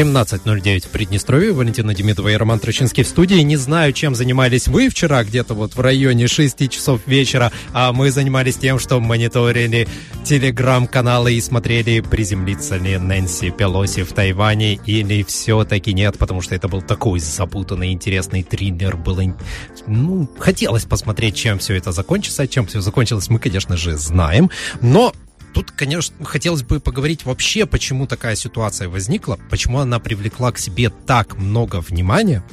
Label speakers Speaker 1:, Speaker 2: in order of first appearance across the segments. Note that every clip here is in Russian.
Speaker 1: 17.09 в Приднестровье. Валентина Демидова и Роман Трочинский в студии. Не знаю, чем занимались вы вчера, где-то вот в районе 6 часов вечера, а мы занимались тем, что мониторили телеграм-каналы и смотрели, приземлится ли Нэнси Пелоси в Тайване или все-таки нет, потому что это был такой запутанный, интересный триллер. Было, ну, хотелось посмотреть, чем все это закончится. Чем все закончилось, мы, конечно же, знаем. Но Тут, конечно, хотелось бы поговорить вообще, почему такая ситуация возникла, почему она привлекла к себе так много внимания,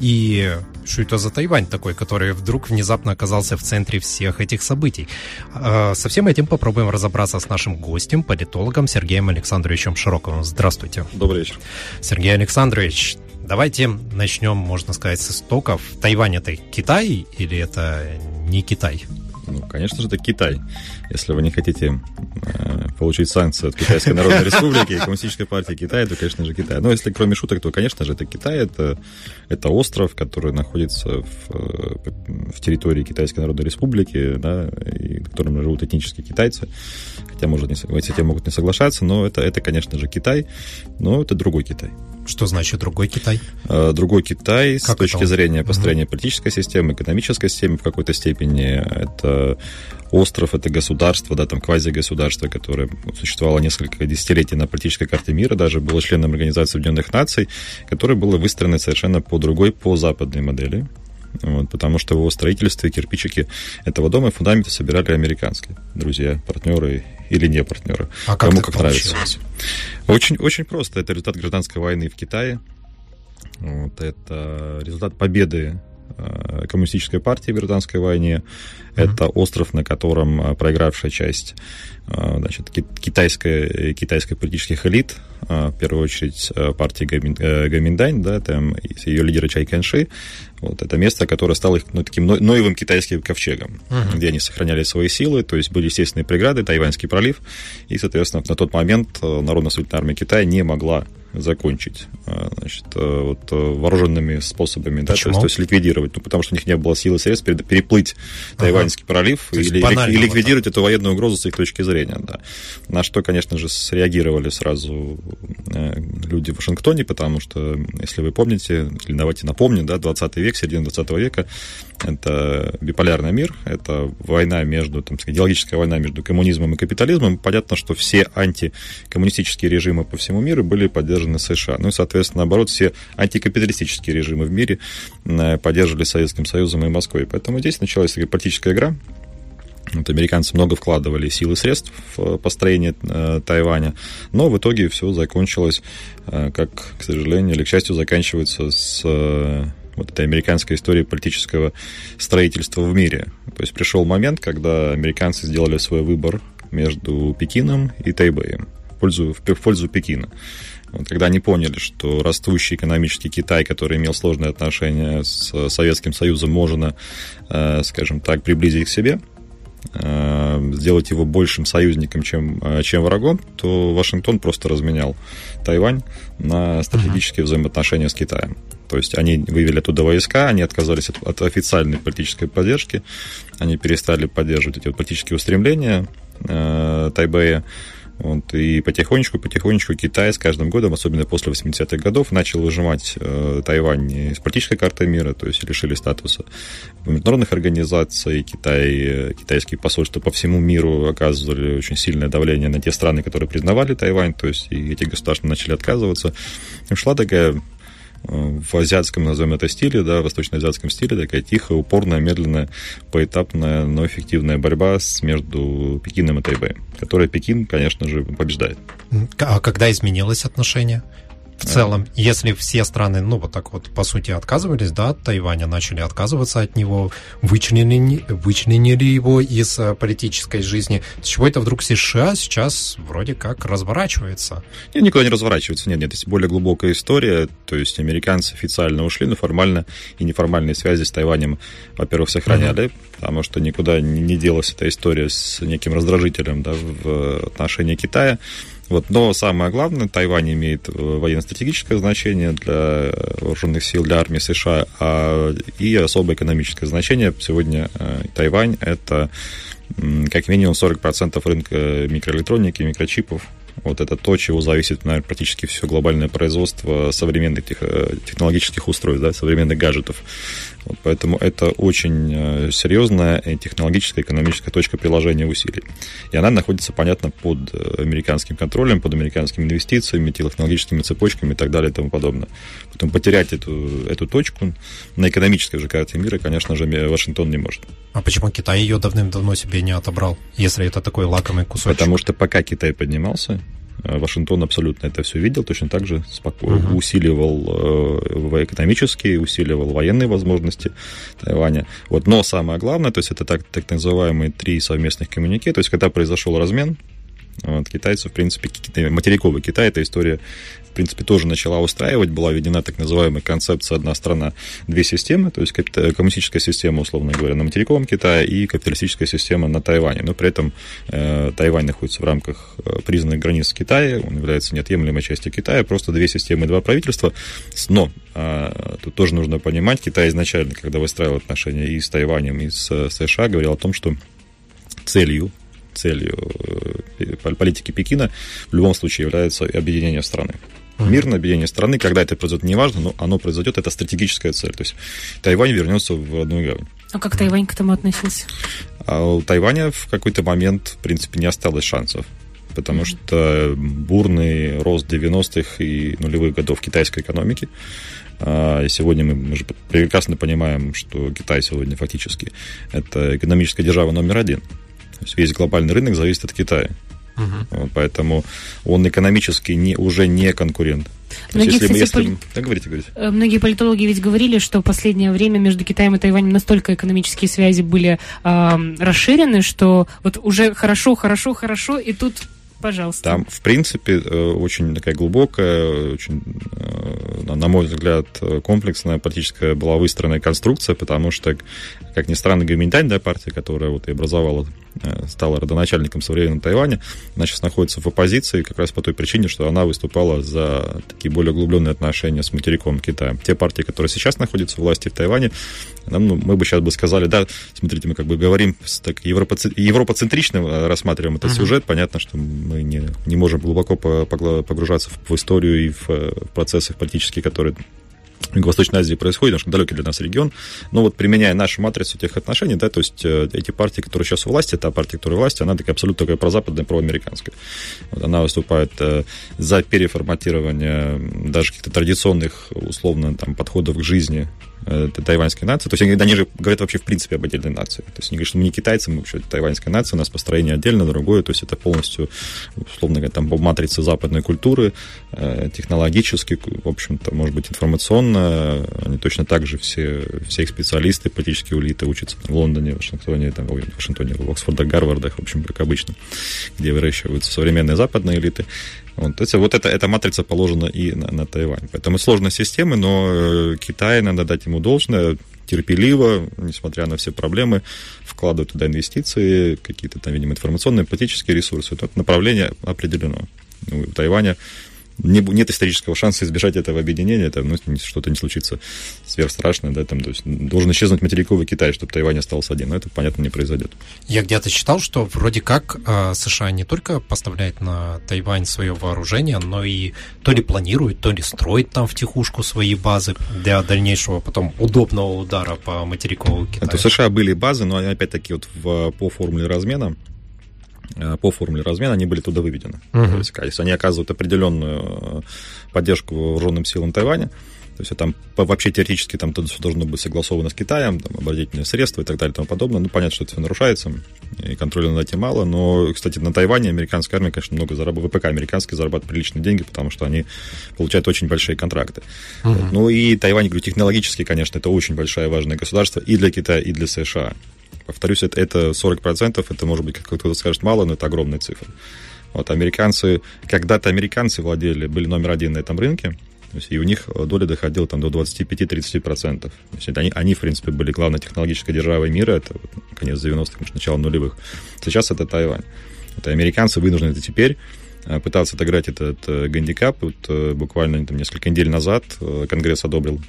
Speaker 1: и что это за Тайвань такой, который вдруг внезапно оказался в центре всех этих событий. А, со всем этим попробуем разобраться с нашим гостем, политологом Сергеем Александровичем Широковым. Здравствуйте.
Speaker 2: Добрый вечер.
Speaker 1: Сергей Александрович, давайте начнем, можно сказать, с истоков. Тайвань это Китай или это не Китай?
Speaker 2: Ну, конечно же, это Китай. Если вы не хотите э, получить санкции от Китайской Народной Республики и Коммунистической партии Китая, то, конечно же, Китай. Но если кроме шуток, то, конечно же, это Китай. Это, это остров, который находится в, э, в территории Китайской Народной Республики, да, и в котором живут этнические китайцы. Хотя, может, не, с этим могут не соглашаться, но это, это, конечно же, Китай, но это другой Китай.
Speaker 1: Что значит другой Китай?
Speaker 2: Э, другой Китай как с точки это? зрения построения угу. политической системы, экономической системы в какой-то степени. Это остров, это государство, да, там квази-государство, которое существовало несколько десятилетий на политической карте мира, даже было членом Организации Объединенных Наций, которое было выстроено совершенно по другой, по западной модели. Вот, потому что в его строительстве кирпичики этого дома и фундаменты собирали американские друзья, партнеры или не партнеры.
Speaker 1: А как Кому как получилось? нравится.
Speaker 2: Очень, очень просто. Это результат гражданской войны в Китае. Вот, это результат победы э, коммунистической партии в гражданской войне. Это остров, на котором э, проигравшая часть э, значит, китайской, китайской политических элит, в первую очередь партии Гаминдань, да, там ее лидера Чай Кэнши, вот это место, которое стало их ну, таким ноевым китайским ковчегом, uh-huh. где они сохраняли свои силы, то есть были естественные преграды, Тайваньский пролив, и, соответственно, на тот момент Народно-освободительная армия Китая не могла закончить значит, э, вот, э, вооруженными способами, да, то есть, то есть ликвидировать, ну, потому что у них не было силы и средств переплыть ага. Тайваньский пролив и, и ликвидировать эту военную угрозу с их точки зрения. Да. На что, конечно же, среагировали сразу э, люди в Вашингтоне, потому что, если вы помните, или давайте напомним, да, 20 век, середина 20 века, это биполярный мир, это война между, там, идеологическая война между коммунизмом и капитализмом. Понятно, что все антикоммунистические режимы по всему миру были поддержаны США. Ну и, соответственно, наоборот, все антикапиталистические режимы в мире э, поддерживали Советским Союзом и Москвой. Поэтому здесь началась такая политическая игра, вот американцы много вкладывали сил и средств в построение э, Тайваня, но в итоге все закончилось, э, как, к сожалению или к счастью, заканчивается с э, вот этой американской истории политического строительства в мире. То есть пришел момент, когда американцы сделали свой выбор между Пекином и Тайбэем в пользу, в пользу Пекина. Когда они поняли, что растущий экономический Китай, который имел сложные отношения с Советским Союзом, можно, э, скажем так, приблизить к себе, э, сделать его большим союзником, чем, э, чем врагом, то Вашингтон просто разменял Тайвань на стратегические взаимоотношения с Китаем. То есть они вывели оттуда войска, они отказались от, от официальной политической поддержки, они перестали поддерживать эти вот политические устремления э, Тайбэя. Вот, и потихонечку-потихонечку Китай с каждым годом, особенно после 80-х годов, начал выжимать э, Тайвань из политической карты мира, то есть лишили статуса международных организаций. Китай, э, китайские посольства по всему миру оказывали очень сильное давление на те страны, которые признавали Тайвань, то есть и эти государства начали отказываться. Шла такая в азиатском, назовем это стиле, да, восточноазиатском стиле, такая тихая, упорная, медленная, поэтапная, но эффективная борьба между Пекином и Тайбэем, которая Пекин, конечно же, побеждает.
Speaker 1: А когда изменилось отношение? В целом, если все страны, ну, вот так вот, по сути, отказывались, да, от Тайваня, начали отказываться от него, вычленили, вычленили его из э, политической жизни, с чего это вдруг США сейчас вроде как разворачивается?
Speaker 2: Нет, никуда не разворачивается, нет, нет, есть более глубокая история, то есть американцы официально ушли, но формально и неформальные связи с Тайванем, во-первых, сохраняли, uh-huh. потому что никуда не делась эта история с неким раздражителем, да, в отношении Китая, Вот. Но самое главное, Тайвань имеет военно-стратегическое значение для вооруженных сил, для армии США, а, и особое экономическое значение. Сегодня Тайвань – это как минимум 40% рынка микроэлектроники, микрочипов вот это то, чего зависит, наверное, практически все глобальное производство современных тех, э, технологических устройств, да, современных гаджетов. Вот поэтому это очень э, серьезная технологическая, экономическая точка приложения усилий. И она находится, понятно, под э, американским контролем, под американскими инвестициями, технологическими цепочками и так далее и тому подобное. Поэтому потерять эту, эту точку на экономической же карте мира, конечно же, Вашингтон не может.
Speaker 1: А почему Китай ее давным-давно себе не отобрал, если это такой лакомый кусочек?
Speaker 2: Потому что пока Китай поднимался, Вашингтон абсолютно это все видел, точно так же спокойно uh-huh. усиливал э, экономические, усиливал военные возможности Тайваня. Вот. Но самое главное, то есть это так, так называемые три совместных коммунике, то есть когда произошел размен, вот, китайцев, в принципе, материковый Китай, эта история принципе, тоже начала устраивать. Была введена так называемая концепция «одна страна, две системы», то есть коммунистическая система, условно говоря, на материковом Китае и капиталистическая система на Тайване. Но при этом э, Тайвань находится в рамках э, признанных границ Китая, он является неотъемлемой частью Китая, просто две системы, два правительства. Но э, тут тоже нужно понимать, Китай изначально, когда выстраивал отношения и с Тайванем, и с США, говорил о том, что целью целью э, политики Пекина в любом случае является объединение страны мирное объединение страны, когда это произойдет, неважно, но оно произойдет, это стратегическая цель. То есть Тайвань вернется в одну гавань.
Speaker 3: А как Тайвань к этому относился?
Speaker 2: А у Тайваня в какой-то момент, в принципе, не осталось шансов потому что бурный рост 90-х и нулевых годов китайской экономики. А, и сегодня мы, мы же прекрасно понимаем, что Китай сегодня фактически это экономическая держава номер один. То есть весь глобальный рынок зависит от Китая. Угу. Поэтому он экономически не, уже не конкурент.
Speaker 3: Многие, если, кстати, если... Поли... Да, говорите, говорите. Э, многие политологи ведь говорили, что в последнее время между Китаем и Тайванем настолько экономические связи были э, расширены, что вот уже хорошо, хорошо, хорошо, и тут Пожалуйста.
Speaker 2: Там, в принципе, э, очень такая глубокая, очень, на мой взгляд, комплексная политическая была выстроена конструкция, потому что, как ни странно, да, партия, которая вот и образовала стала родоначальником современного Тайваня, она сейчас находится в оппозиции как раз по той причине, что она выступала за такие более углубленные отношения с материком Китая. Те партии, которые сейчас находятся в власти в Тайване, нам, ну, мы бы сейчас бы сказали, да, смотрите, мы как бы говорим так европоцентрично э, рассматриваем этот uh-huh. сюжет, понятно, что мы не, не можем глубоко погружаться в, в историю и в, в процессы политические, которые Юго-Восточной Азии происходит, немножко далекий для нас регион. Но вот применяя нашу матрицу тех отношений, да, то есть э, эти партии, которые сейчас у власти, та партия, которая у власти, она такая абсолютно такая прозападная, проамериканская. Вот она выступает э, за переформатирование даже каких-то традиционных, условно, там, подходов к жизни тайваньской нации. То есть они, они же говорят вообще в принципе об отдельной нации. То есть они говорят, что мы не китайцы, мы вообще тайваньская нация, у нас построение отдельно, другое. То есть это полностью, условно говоря, там по матрице западной культуры, технологически, в общем-то, может быть, информационно, они точно так же все, все их специалисты, политические улиты учатся в Лондоне, в Вашингтоне, там, в Вашингтоне, в Оксфордах, Гарвардах, в общем, как обычно, где выращиваются современные западные элиты. Вот, то есть, вот эта, эта матрица положена и на, на Тайвань. Поэтому сложная система, но э, Китай, надо дать ему должное, терпеливо, несмотря на все проблемы, вкладывать туда инвестиции, какие-то там, видимо, информационные, политические ресурсы. Это направление определено. У Тайваня не, нет исторического шанса избежать этого объединения, это ну, что-то не случится сверхстрашное, да, там, то есть должен исчезнуть материковый Китай, чтобы Тайвань остался один, но это, понятно, не произойдет.
Speaker 1: Я где-то читал, что вроде как э, США не только поставляет на Тайвань свое вооружение, но и то ли планирует, то ли строит там в тихушку свои базы для дальнейшего потом удобного удара по материковому Китаю.
Speaker 2: Это у США были базы, но они опять-таки вот в, по формуле размена по формуле размена, они были туда выведены. Uh-huh. То есть, если они оказывают определенную э, поддержку вооруженным силам Тайваня, то есть там вообще теоретически там это все должно быть согласовано с Китаем, там, оборонительные средства и так далее и тому подобное. Ну, понятно, что это все нарушается, и контроля над этим мало. Но, кстати, на Тайване американская армия, конечно, много зарабатывает, ВПК американский зарабатывает приличные деньги, потому что они получают очень большие контракты. Uh-huh. Вот. Ну и Тайвань, говорю, технологически, конечно, это очень большое важное государство и для Китая, и для США. Повторюсь, это, это 40%, это может быть, кто-то скажет, мало, но это огромная цифра. Вот американцы, когда-то американцы владели, были номер один на этом рынке, то есть, и у них доля доходила там, до 25-30%. То есть они, они, в принципе, были главной технологической державой мира, это конец 90-х, начало нулевых. Сейчас это Тайвань. Это американцы вынуждены это теперь пытался отыграть этот гандикап. Вот, буквально там, несколько недель назад Конгресс одобрил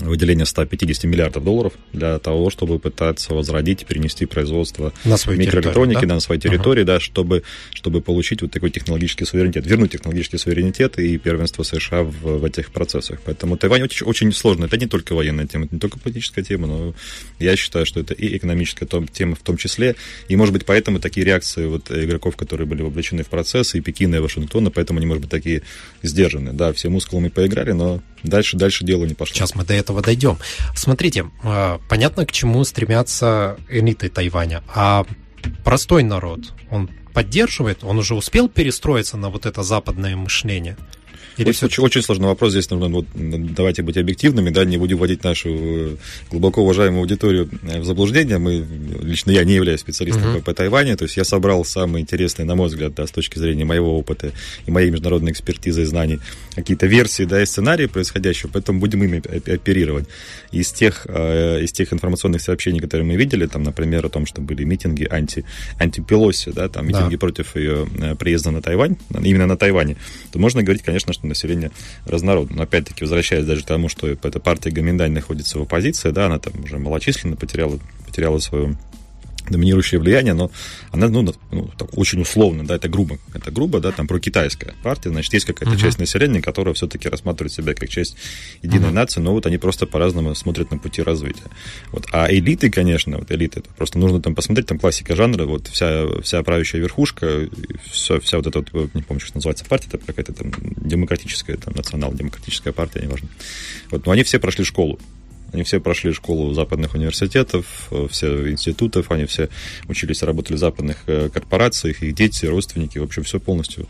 Speaker 2: выделение 150 миллиардов долларов для того, чтобы пытаться возродить и перенести производство
Speaker 1: на
Speaker 2: микроэлектроники
Speaker 1: да?
Speaker 2: на своей территории, uh-huh. да, чтобы, чтобы получить вот такой технологический суверенитет, вернуть технологический суверенитет и первенство США в, в этих процессах. Поэтому Тайвань очень, очень сложно. Это не только военная тема, это не только политическая тема, но я считаю, что это и экономическая тема в том числе. И, может быть, поэтому такие реакции вот игроков, которые были вовлечены в процесс, и Пекина, и Вашингтона, поэтому они, может быть, такие сдержанные. Да, все мускулами поиграли, но дальше, дальше дело не пошло.
Speaker 1: Сейчас мы до этого дойдем. Смотрите, а, понятно, к чему стремятся элиты Тайваня, а простой народ, он поддерживает, он уже успел перестроиться на вот это западное мышление?
Speaker 2: Или очень, все... очень сложный вопрос. Здесь нужно вот, давайте быть объективными, да, не будем вводить нашу э, глубоко уважаемую аудиторию э, в заблуждение. Мы, лично я не являюсь специалистом uh-huh. по, по Тайваню, то есть я собрал самые интересные, на мой взгляд, да, с точки зрения моего опыта и моей международной экспертизы и знаний, какие-то версии, да, и сценарии происходящего, поэтому будем ими оперировать. Из тех, э, из тех информационных сообщений, которые мы видели, там, например, о том, что были митинги анти, анти-Пелоси, да, там, митинги да. против ее приезда на Тайвань, именно на Тайване, то можно говорить, конечно, что население разнородно. Но опять-таки, возвращаясь даже к тому, что эта партия Гоминдань находится в оппозиции, да, она там уже малочисленно потеряла, потеряла свою доминирующее влияние, но она, ну, ну так, очень условно, да, это грубо, это грубо, да, там про китайская партия, значит, есть какая-то uh-huh. часть населения, которая все-таки рассматривает себя как часть единой uh-huh. нации, но вот они просто по-разному смотрят на пути развития. Вот. А элиты, конечно, вот элиты, это просто нужно там посмотреть, там классика жанра, вот вся, вся правящая верхушка, вся, вся вот эта вот, не помню, что называется партия, это какая-то там демократическая, там, национал-демократическая партия, неважно. Вот, но они все прошли школу, они все прошли школу западных университетов, все институтов, они все учились, работали в западных э, корпорациях, их дети, родственники, в общем, все полностью,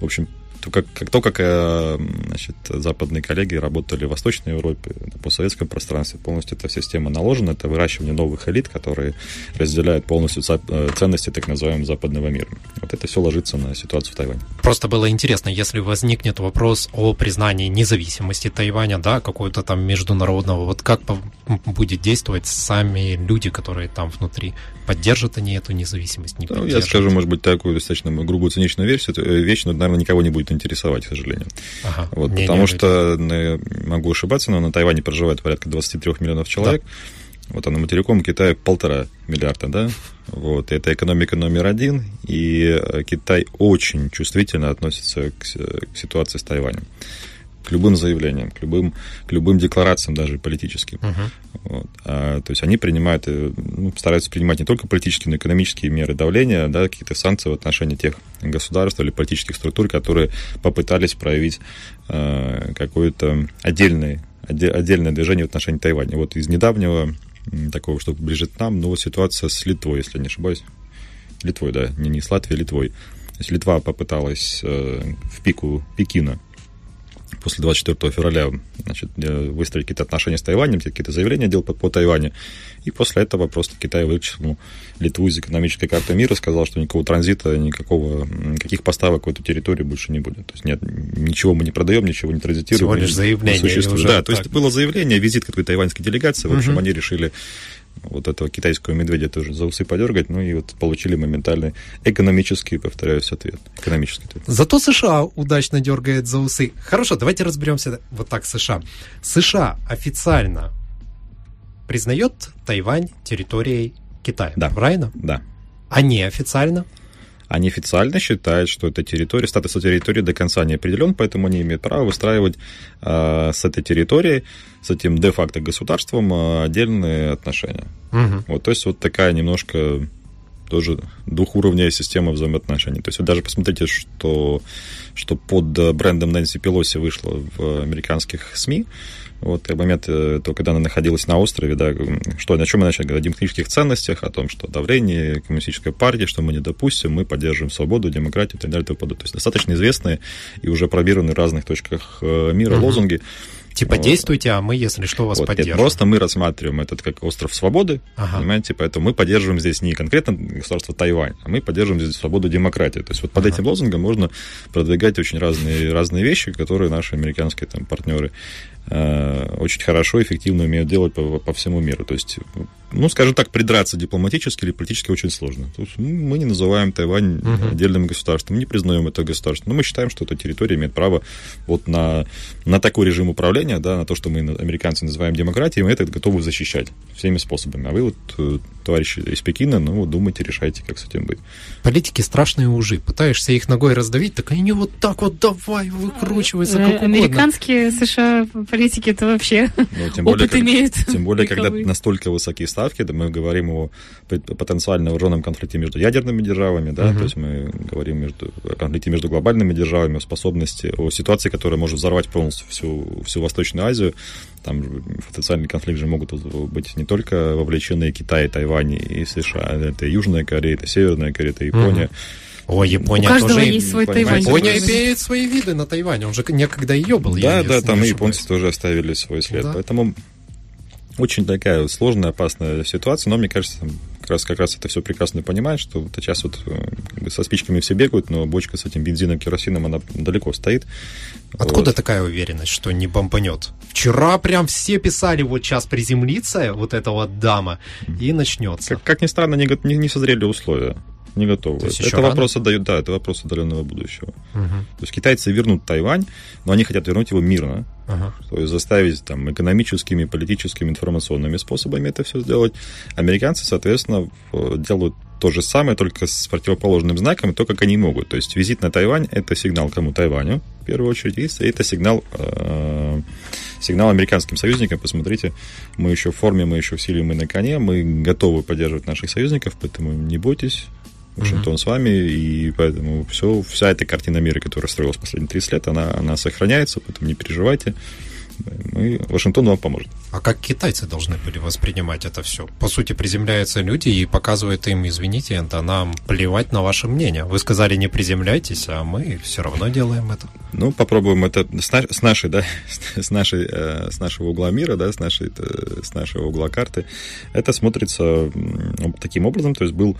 Speaker 2: в общем, то, как, как то, как э, значит, западные коллеги работали в Восточной Европе, по советском пространстве, полностью эта система наложена, это выращивание новых элит, которые разделяют полностью э, ценности так называемого западного мира. Вот это все ложится на ситуацию в Тайване.
Speaker 1: Просто было интересно, если возникнет вопрос о признании независимости Тайваня, да, какого-то там международного, вот как будет действовать сами люди, которые там внутри? Поддержат они эту независимость, не
Speaker 2: ну, Я скажу, может быть, такую достаточно грубую циничную версию, э, вещь, но, наверное, никого не будет интересовать, к сожалению. Ага. Вот, не, потому не, что, не. могу ошибаться, но на Тайване проживает порядка 23 миллионов человек. Да. Вот, а на материком Китая полтора миллиарда, да? Вот, это экономика номер один, и э, Китай очень чувствительно относится к, к ситуации с Тайванем к любым заявлениям, к любым, к любым декларациям даже политическим. Uh-huh. Вот. А, то есть они принимают, э, ну, стараются принимать не только политические, но и экономические меры давления, да, какие-то санкции в отношении тех государств или политических структур, которые попытались проявить э, какое-то отдельное, отдельное движение в отношении Тайваня. Вот из недавнего такого, что ближе к нам, ну вот ситуация с Литвой, если не ошибаюсь. Литвой, да, не, не с Латвией, а Литвой. То есть Литва попыталась э, в пику Пекина после 24 февраля значит, э, выстроить какие-то отношения с Тайванем, какие-то заявления делал по, по Тайваню. И после этого просто Китай вычислил Литву из экономической карты мира, сказал, что никакого транзита, никакого, никаких поставок в эту территорию больше не будет. То есть нет, ничего мы не продаем, ничего не транзитируем. Всего
Speaker 1: лишь заявление.
Speaker 2: Существует. Да, так. то есть было заявление, визит какой-то тайваньской делегации. В общем, угу. они решили вот этого китайского медведя тоже за усы подергать, ну и вот получили моментальный экономический, повторяюсь, ответ. Экономический ответ.
Speaker 1: Зато США удачно дергает за усы. Хорошо, давайте разберемся вот так США. США официально признает Тайвань территорией Китая,
Speaker 2: да.
Speaker 1: правильно?
Speaker 2: Да.
Speaker 1: А неофициально?
Speaker 2: Они официально считают, что эта территория, статус территории до конца не определен, поэтому они имеют право выстраивать э, с этой территорией, с этим де-факто государством э, отдельные отношения. Угу. Вот, то есть вот такая немножко тоже двухуровневая система взаимоотношений. То есть вы даже посмотрите, что, что под брендом Нэнси Пелоси вышло в американских СМИ, вот в момент, э, то, когда она находилась на острове, да, что, о чем мы начали говорить, о демократических ценностях, о том, что давление коммунистической партии, что мы не допустим, мы поддерживаем свободу, демократию и так далее и тому подобное. То есть достаточно известные и уже пробированы в разных точках э, мира угу. лозунги,
Speaker 1: Типа вот. действуйте, а мы, если что, вас вот. поддержим.
Speaker 2: Нет, просто мы рассматриваем этот как остров свободы, ага. понимаете, поэтому мы поддерживаем здесь не конкретно государство Тайвань, а мы поддерживаем здесь свободу демократии. То есть вот под ага. этим лозунгом можно продвигать очень разные, разные вещи, которые наши американские там партнеры очень хорошо, эффективно умеют делать по, по всему миру. То есть ну, скажем так, придраться дипломатически или политически очень сложно. есть мы не называем Тайвань uh-huh. отдельным государством, не признаем это государство, но мы считаем, что эта территория имеет право вот на, на такой режим управления, да, на то, что мы, американцы, называем демократией, мы это готовы защищать всеми способами. А вы вот, э, товарищи из Пекина, ну, вот думайте, решайте, как с этим быть.
Speaker 1: Политики страшные ужи. Пытаешься их ногой раздавить, так они вот так вот давай выкручиваются, как угодно.
Speaker 3: Американские США политики это вообще ну, тем более, опыт как, имеют.
Speaker 2: Тем более, когда настолько высокие ставки, ставки, мы говорим о потенциально вооруженном конфликте между ядерными державами, да, uh-huh. то есть мы говорим между, о конфликте между глобальными державами, о способности, о ситуации, которая может взорвать полностью всю, всю Восточную Азию. Там в потенциальный конфликт же могут быть не только вовлечены Китай, Тайвань и США, это и Южная Корея, это Северная Корея, это Япония.
Speaker 1: Uh-huh. О, Япония
Speaker 3: У каждого
Speaker 1: тоже...
Speaker 3: есть свой Тайвань.
Speaker 1: Япония имеет свои виды на Тайване. Он же некогда ее был.
Speaker 2: Да, да, там и японцы тоже оставили свой след. Да. Поэтому очень такая сложная, опасная ситуация, но мне кажется, как раз, как раз это все прекрасно понимает, что вот сейчас вот э, со спичками все бегают, но бочка с этим бензином, керосином, она далеко стоит.
Speaker 1: Откуда вот. такая уверенность, что не бомбанет? Вчера прям все писали, вот сейчас приземлится вот эта вот дама, и начнется.
Speaker 2: Как, как ни странно, не, не, не созрели условия не готовы. Это рано? вопрос отдают, да, это вопрос отдаленного будущего. Угу. То есть китайцы вернут Тайвань, но они хотят вернуть его мирно. Ага. То есть заставить там экономическими, политическими, информационными способами это все сделать. Американцы, соответственно, делают то же самое, только с противоположным знаком, то, как они могут. То есть визит на Тайвань – это сигнал кому Тайваню, в первую очередь, и это сигнал, э, сигнал американским союзникам. Посмотрите, мы еще в форме, мы еще в силе, мы на коне, мы готовы поддерживать наших союзников, поэтому не бойтесь, Вашингтон mm-hmm. с вами, и поэтому все, вся эта картина мира, которая строилась последние 30 лет, она, она сохраняется, поэтому не переживайте мы, Вашингтон вам поможет.
Speaker 1: А как китайцы должны были воспринимать это все? По сути, приземляются люди и показывают им, извините, это нам плевать на ваше мнение. Вы сказали, не приземляйтесь, а мы все равно делаем это.
Speaker 2: Ну, попробуем это с, на, с нашей, да, с, нашей, э, с нашего угла мира, да, с, нашей, э, с нашего угла карты. Это смотрится таким образом, то есть был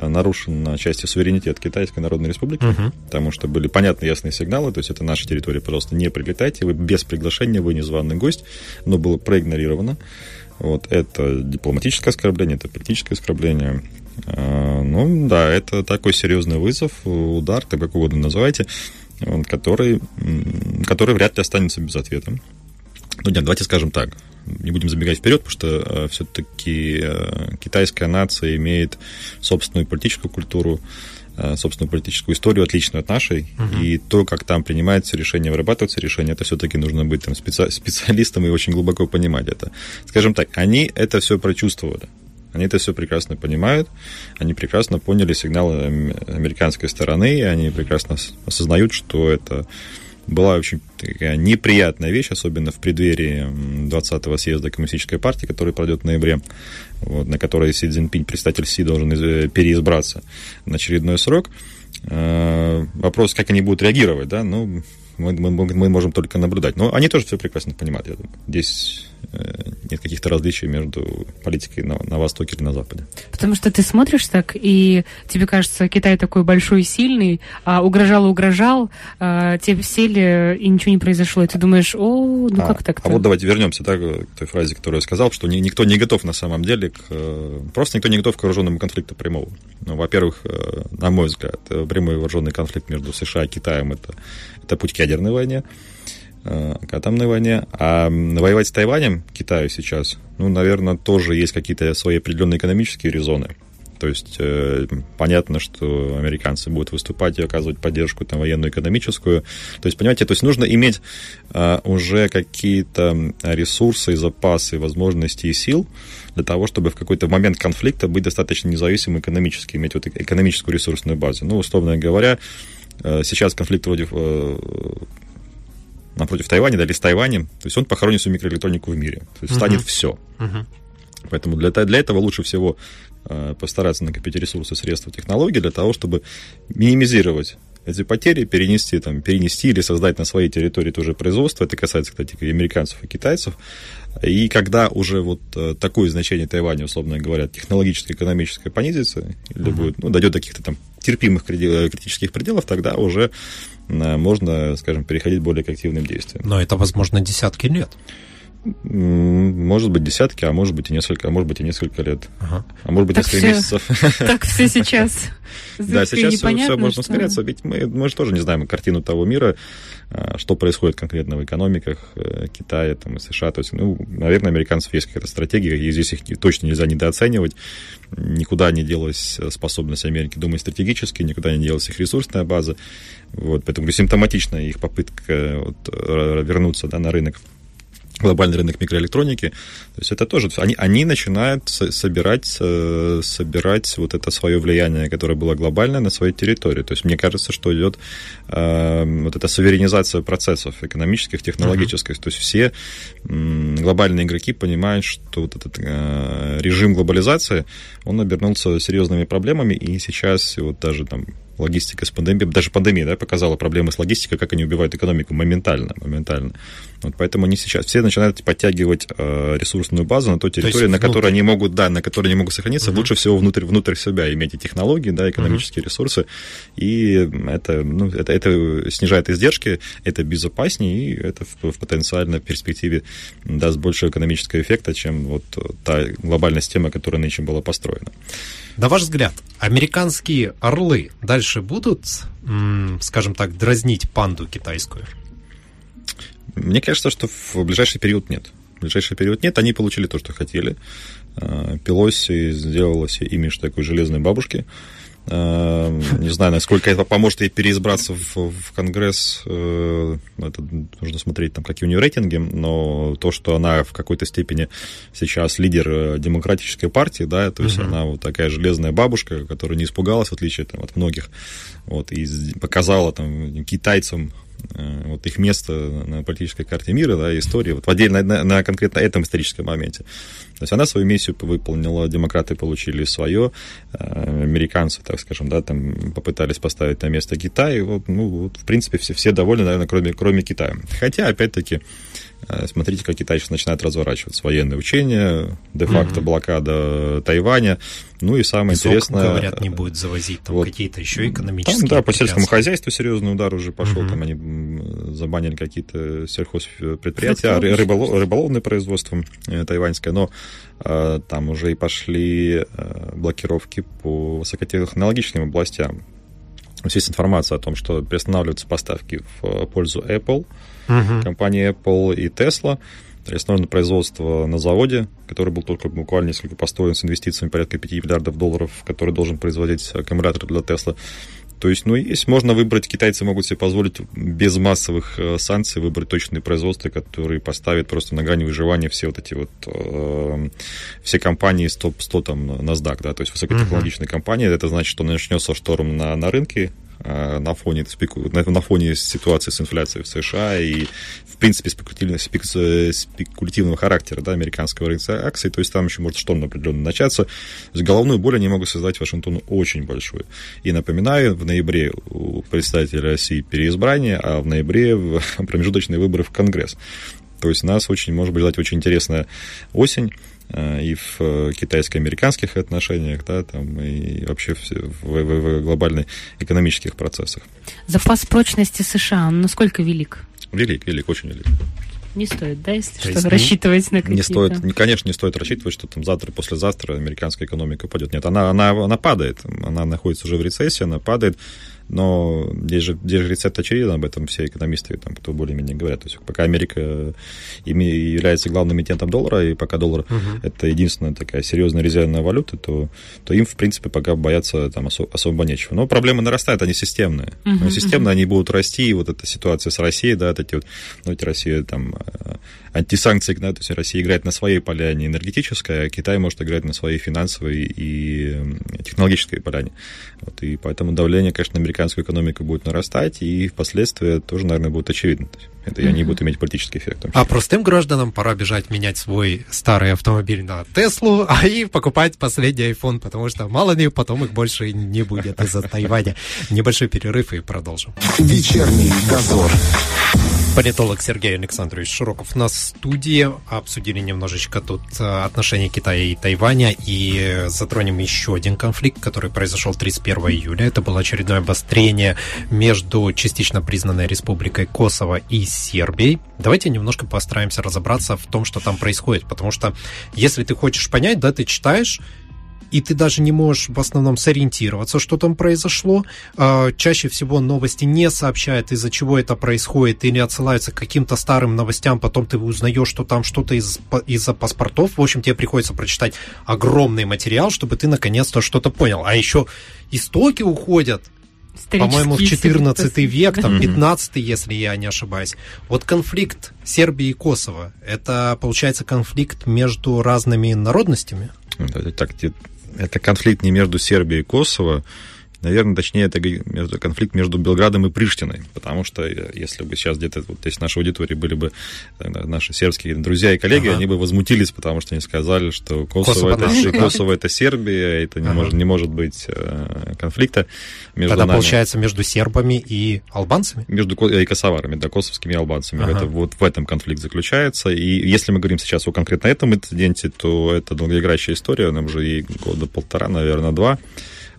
Speaker 2: нарушен на части суверенитет Китайской Народной Республики, угу. потому что были понятные ясные сигналы, то есть это наша территория, пожалуйста, не прилетайте, вы без приглашения, вы незваный гость, но было проигнорировано. Вот, это дипломатическое оскорбление, это политическое оскорбление. А, ну, да, это такой серьезный вызов, удар, так как угодно называйте, который, который вряд ли останется без ответа. Ну, нет, давайте скажем так, не будем забегать вперед, потому что э, все-таки э, китайская нация имеет собственную политическую культуру, Э, собственную политическую историю, отличную от нашей, угу. и то, как там принимаются решения, вырабатываются решения, это все-таки нужно быть там специ... специалистом и очень глубоко понимать это. Скажем так, они это все прочувствовали. Они это все прекрасно понимают, они прекрасно поняли сигналы американской стороны, и они прекрасно осознают, что это была очень такая неприятная вещь, особенно в преддверии 20-го съезда Коммунистической партии, который пройдет в ноябре, вот, на который Си Цзиньпинь, председатель Си, должен переизбраться на очередной срок. Э, вопрос, как они будут реагировать, да, ну, мы, мы, мы можем только наблюдать. Но они тоже все прекрасно понимают, я думаю. Здесь э, нет каких-то различий между политикой на, на Востоке или на Западе.
Speaker 3: Потому что ты смотришь так, и тебе кажется, Китай такой большой и сильный, а угрожал и угрожал, а, те сели, и ничего не произошло. И ты думаешь, о, ну а, как так-то?
Speaker 2: А вот давайте вернемся да, к той фразе, которую я сказал, что ни, никто не готов на самом деле к... Просто никто не готов к вооруженному конфликту прямого. Ну, во-первых, э, на мой взгляд, прямой вооруженный конфликт между США и Китаем это, это путь к ядерной войне, э, к атомной войне. А воевать с Тайванем, Китаю сейчас, ну, наверное, тоже есть какие-то свои определенные экономические резоны. То есть э, понятно, что американцы будут выступать и оказывать поддержку там, военную, экономическую. То есть, понимаете, то есть нужно иметь э, уже какие-то ресурсы, запасы, возможности и сил для того, чтобы в какой-то момент конфликта быть достаточно независимым экономически, иметь вот экономическую ресурсную базу. Ну, условно говоря, Э, сейчас конфликт вроде э, напротив Тайваня, да, или с Тайванем, то есть он похоронит всю микроэлектронику в мире, то есть uh-huh. станет все. Uh-huh. Поэтому для, для этого лучше всего э, постараться накопить ресурсы, средства, технологии для того, чтобы минимизировать эти потери, перенести, там, перенести или создать на своей территории тоже производство. Это касается, кстати, и американцев, и китайцев. И когда уже вот такое значение Тайваня, условно говоря, технологическое, экономическое понизится, или uh-huh. будет, ну, дойдет до каких-то там терпимых критических пределов, тогда уже можно, скажем, переходить более к активным действиям.
Speaker 1: Но это, возможно, десятки лет.
Speaker 2: Может быть, десятки, а может быть и несколько, а может быть и несколько лет. Ага. А может быть, так несколько все, месяцев.
Speaker 3: Так все сейчас.
Speaker 2: Да, сейчас все, все можно ускоряться. Ведь мы, мы же тоже не знаем картину того мира, а, что происходит конкретно в экономиках э, Китая там, и США. То есть, ну, наверное, американцев есть какая-то стратегия, и здесь их точно нельзя недооценивать. Никуда не делась способность Америки думать стратегически, никуда не делась их ресурсная база. Вот, поэтому симптоматична их попытка вот, вернуться да, на рынок глобальный рынок микроэлектроники. То есть это тоже, они, они начинают собирать, э, собирать вот это свое влияние, которое было глобальное, на своей территории. То есть мне кажется, что идет э, вот эта суверенизация процессов экономических, технологических. Uh-huh. То есть все э, глобальные игроки понимают, что вот этот э, режим глобализации, он обернулся серьезными проблемами, и сейчас вот даже там логистика с пандемией, даже пандемия да, показала проблемы с логистикой, как они убивают экономику моментально, моментально. Вот поэтому они сейчас все начинают подтягивать э, ресурсную базу на той территории, на которой они могут, да, на которой они могут сохраниться, угу. лучше всего внутрь, внутрь себя иметь и технологии, да, экономические угу. ресурсы, и это, ну, это, это снижает издержки, это безопаснее, и это в, в потенциальной перспективе даст больше экономического эффекта, чем вот та глобальная система, которая нынче была построена.
Speaker 1: На ваш взгляд, американские орлы дальше будут, скажем так, дразнить панду китайскую?
Speaker 2: Мне кажется, что в ближайший период нет. В ближайший период нет. Они получили то, что хотели. А, Пелоси сделала себе имидж такой железной бабушки. А, не знаю, насколько это поможет ей переизбраться в, в Конгресс. Э, это нужно смотреть, там, какие у нее рейтинги. Но то, что она в какой-то степени сейчас лидер э, демократической партии, да, то есть uh-huh. она вот такая железная бабушка, которая не испугалась, в отличие там, от многих, вот, и показала там китайцам вот их место на политической карте мира, да, истории, вот в отдельно на, на конкретно этом историческом моменте. То есть она свою миссию выполнила, демократы получили свое, э, американцы, так скажем, да, там попытались поставить на место Китая, и вот, ну, вот, в принципе, все, все довольны, наверное, кроме, кроме Китая. Хотя, опять-таки, Э, смотрите, как Китай сейчас начинает разворачиваться. Военные учения, де-факто mm-hmm. блокада Тайваня. Ну и самое Песок, интересное...
Speaker 1: говорят, не будет завозить там вот, какие-то еще экономические
Speaker 2: там, Да, по сельскому хозяйству серьезный удар уже пошел. Mm-hmm. Там они забанили какие-то сельхозпредприятия, а рыболов, рыболовное производство э, тайваньское. Но э, там уже и пошли э, блокировки по высокотехнологичным областям. Есть информация о том, что приостанавливаются поставки в пользу Apple – угу. компании Apple и Tesla. Основное производство на заводе, который был только буквально несколько построен с инвестициями порядка 5 миллиардов долларов, который должен производить аккумуляторы для Tesla. То есть, ну, есть, можно выбрать, китайцы могут себе позволить без массовых э, санкций выбрать точные производства, которые поставят просто на грани выживания все вот эти вот, э, все компании стоп 100 там NASDAQ, да, то есть высокотехнологичные uh-huh. компании, это значит, что начнется шторм на, на рынке, на фоне, на фоне ситуации с инфляцией в США и, в принципе, спекулятивного, характера да, американского рынка акций, то есть там еще может шторм определенно начаться. То есть головную боль они могут создать Вашингтону очень большую. И напоминаю, в ноябре у представителя России переизбрание, а в ноябре промежуточные выборы в Конгресс. То есть нас очень, может быть, ждать очень интересная осень. Э, и в э, китайско-американских отношениях, да, там, и вообще в, в, в глобальных экономических процессах.
Speaker 3: Запас прочности США, он насколько велик?
Speaker 2: Велик, велик, очень велик.
Speaker 3: Не стоит, да, если То что, есть, рассчитывать на какие-то...
Speaker 2: Не стоит, конечно, не стоит рассчитывать, что там завтра, послезавтра американская экономика упадет. Нет, она, она, она падает, она находится уже в рецессии, она падает, но здесь же, здесь же рецепт очевиден, об этом все экономисты, там, кто более-менее говорят. То есть пока Америка является главным эмитентом доллара, и пока доллар uh-huh. это единственная такая серьезная резервная валюта, то, то им, в принципе, пока бояться там особо, особо нечего. Но проблемы нарастают, они системные. Uh-huh. Системно uh-huh. они будут расти, и вот эта ситуация с Россией, да, вот эти вот, ну, эти Россия там э, антисанкции, да, то есть Россия играет на своей поляне энергетической, а Китай может играть на своей финансовой и технологической поляне. Вот, и поэтому давление, конечно, на американскую экономику будет нарастать, и впоследствии тоже, наверное, будет очевидно. Это mm-hmm. они будут иметь политический эффект.
Speaker 1: А простым гражданам пора бежать менять свой старый автомобиль на Теслу, а и покупать последний iPhone, потому что мало ли потом их больше не будет из-за Тайваня. Небольшой перерыв и продолжим.
Speaker 4: Вечерний дозор.
Speaker 1: Политолог Сергей Александрович Широков на студии. Обсудили немножечко тут э, отношения Китая и Тайваня и затронем еще один конфликт, который произошел 31 июля. Это было очередное обострение между частично признанной республикой Косово и Сербией. Давайте немножко постараемся разобраться в том, что там происходит, потому что если ты хочешь понять, да, ты читаешь и ты даже не можешь в основном сориентироваться, что там произошло. А, чаще всего новости не сообщают, из-за чего это происходит, или отсылаются к каким-то старым новостям, потом ты узнаешь, что там что-то из- из-за паспортов. В общем, тебе приходится прочитать огромный материал, чтобы ты наконец-то что-то понял. А еще истоки уходят по-моему, в 14 век, там 15 если я не ошибаюсь. Вот конфликт Сербии и Косово, это, получается, конфликт между разными народностями?
Speaker 2: Так, это конфликт не между Сербией и Косово, Наверное, точнее, это конфликт между Белградом и Приштиной, потому что э, если бы сейчас где-то вот здесь в нашей аудитории были бы э, наши сербские друзья и коллеги, ага. они бы возмутились, потому что они сказали, что Косово, Косово, это, Косово это Сербия, это не, ага. может, не может быть э, конфликта между
Speaker 1: Тогда
Speaker 2: нами.
Speaker 1: получается между сербами и албанцами?
Speaker 2: Между и косоварами, да, косовскими и албанцами. Ага. Это, вот в этом конфликт заключается. И если мы говорим сейчас о конкретно этом инциденте, то это долгоиграющая история, нам уже и года полтора, наверное, два.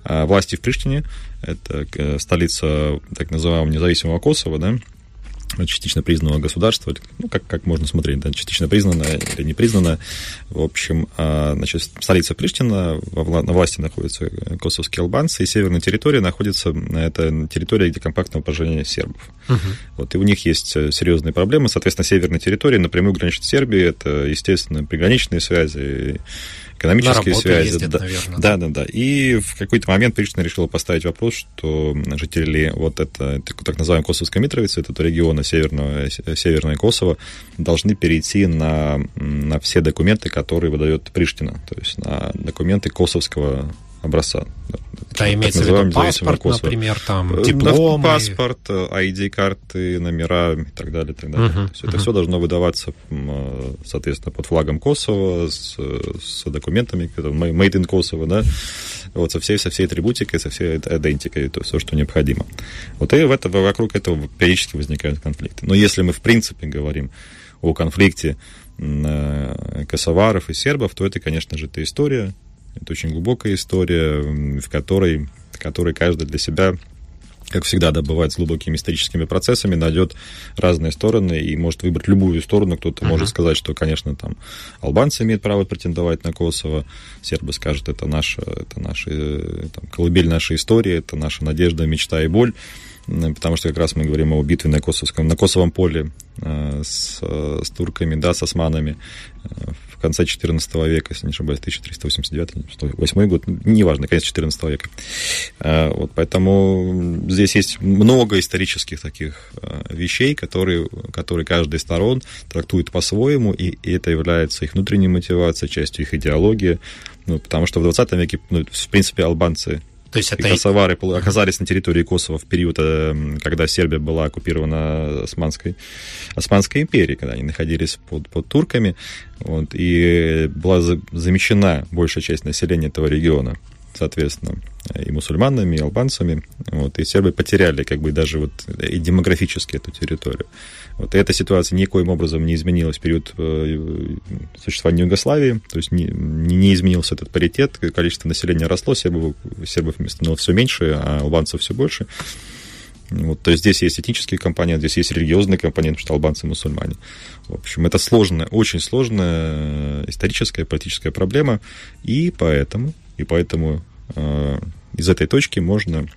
Speaker 2: А, власти в Приштине, это э, столица так называемого независимого Косово, да, частично признанного государства, ну, как, как можно смотреть, да, частично признанное или не признанное. В общем, а, значит, столица Приштина, на власти находятся косовские албанцы, и северная территория находится, это территория, где компактное положение сербов. Угу. Вот, и у них есть э, серьезные проблемы, соответственно, северная территория напрямую граничит с Сербией, это, естественно, приграничные связи, экономические связи.
Speaker 1: Ездят, да, наверное.
Speaker 2: да, да, да. И в какой-то момент Причина решила поставить вопрос, что жители вот это, так называемой Косовской Митровицы, это региона северного, северной Косово, должны перейти на, на все документы, которые выдает Приштина, то есть на документы косовского образца.
Speaker 1: Да, имеется в виду паспорт, например, там, э, дипломы.
Speaker 2: Паспорт, ID-карты, номера и так далее. И так далее. Uh-huh, То есть uh-huh. это все должно выдаваться, соответственно, под флагом Косово, с, с документами, made in Kosovo, да, вот со всей, со всей атрибутикой, со всей идентикой, то есть все, что необходимо. Вот и в это, вокруг этого периодически возникают конфликты. Но если мы, в принципе, говорим о конфликте э, косоваров и сербов, то это, конечно же, эта история, это очень глубокая история, в которой, в которой каждый для себя как всегда, да, бывает с глубокими историческими процессами, найдет разные стороны и может выбрать любую сторону. Кто-то uh-huh. может сказать, что, конечно, там албанцы имеют право претендовать на Косово, сербы скажут, это наша, это наша там, колыбель нашей истории, это наша надежда, мечта и боль потому что как раз мы говорим о битве на Косовском, на Косовом поле э, с, с турками, да, с османами э, в конце XIV века, если не ошибаюсь, 1389-8 год, неважно, конец XIV века. Э, вот, поэтому здесь есть много исторических таких вещей, которые, которые каждая из сторон трактует по-своему, и, и это является их внутренней мотивацией, частью их идеологии, ну, потому что в 20 веке, ну, в принципе, албанцы то есть это... И косовары оказались на территории Косово в период, э, когда Сербия была оккупирована Османской, Османской империей, когда они находились под, под турками, вот, и была замещена большая часть населения этого региона соответственно, и мусульманами, и албанцами. Вот, и сербы потеряли как бы даже вот и демографически эту территорию. Вот, эта ситуация никоим образом не изменилась в период э, существования Югославии, то есть не, не изменился этот паритет, количество населения росло, сербов, сербов становилось все меньше, а албанцев все больше. Вот, то есть здесь есть этнический компонент, здесь есть религиозный компонент, потому что албанцы мусульмане. В общем, это сложная, очень сложная историческая, политическая проблема, и поэтому, и поэтому э, из этой точки можно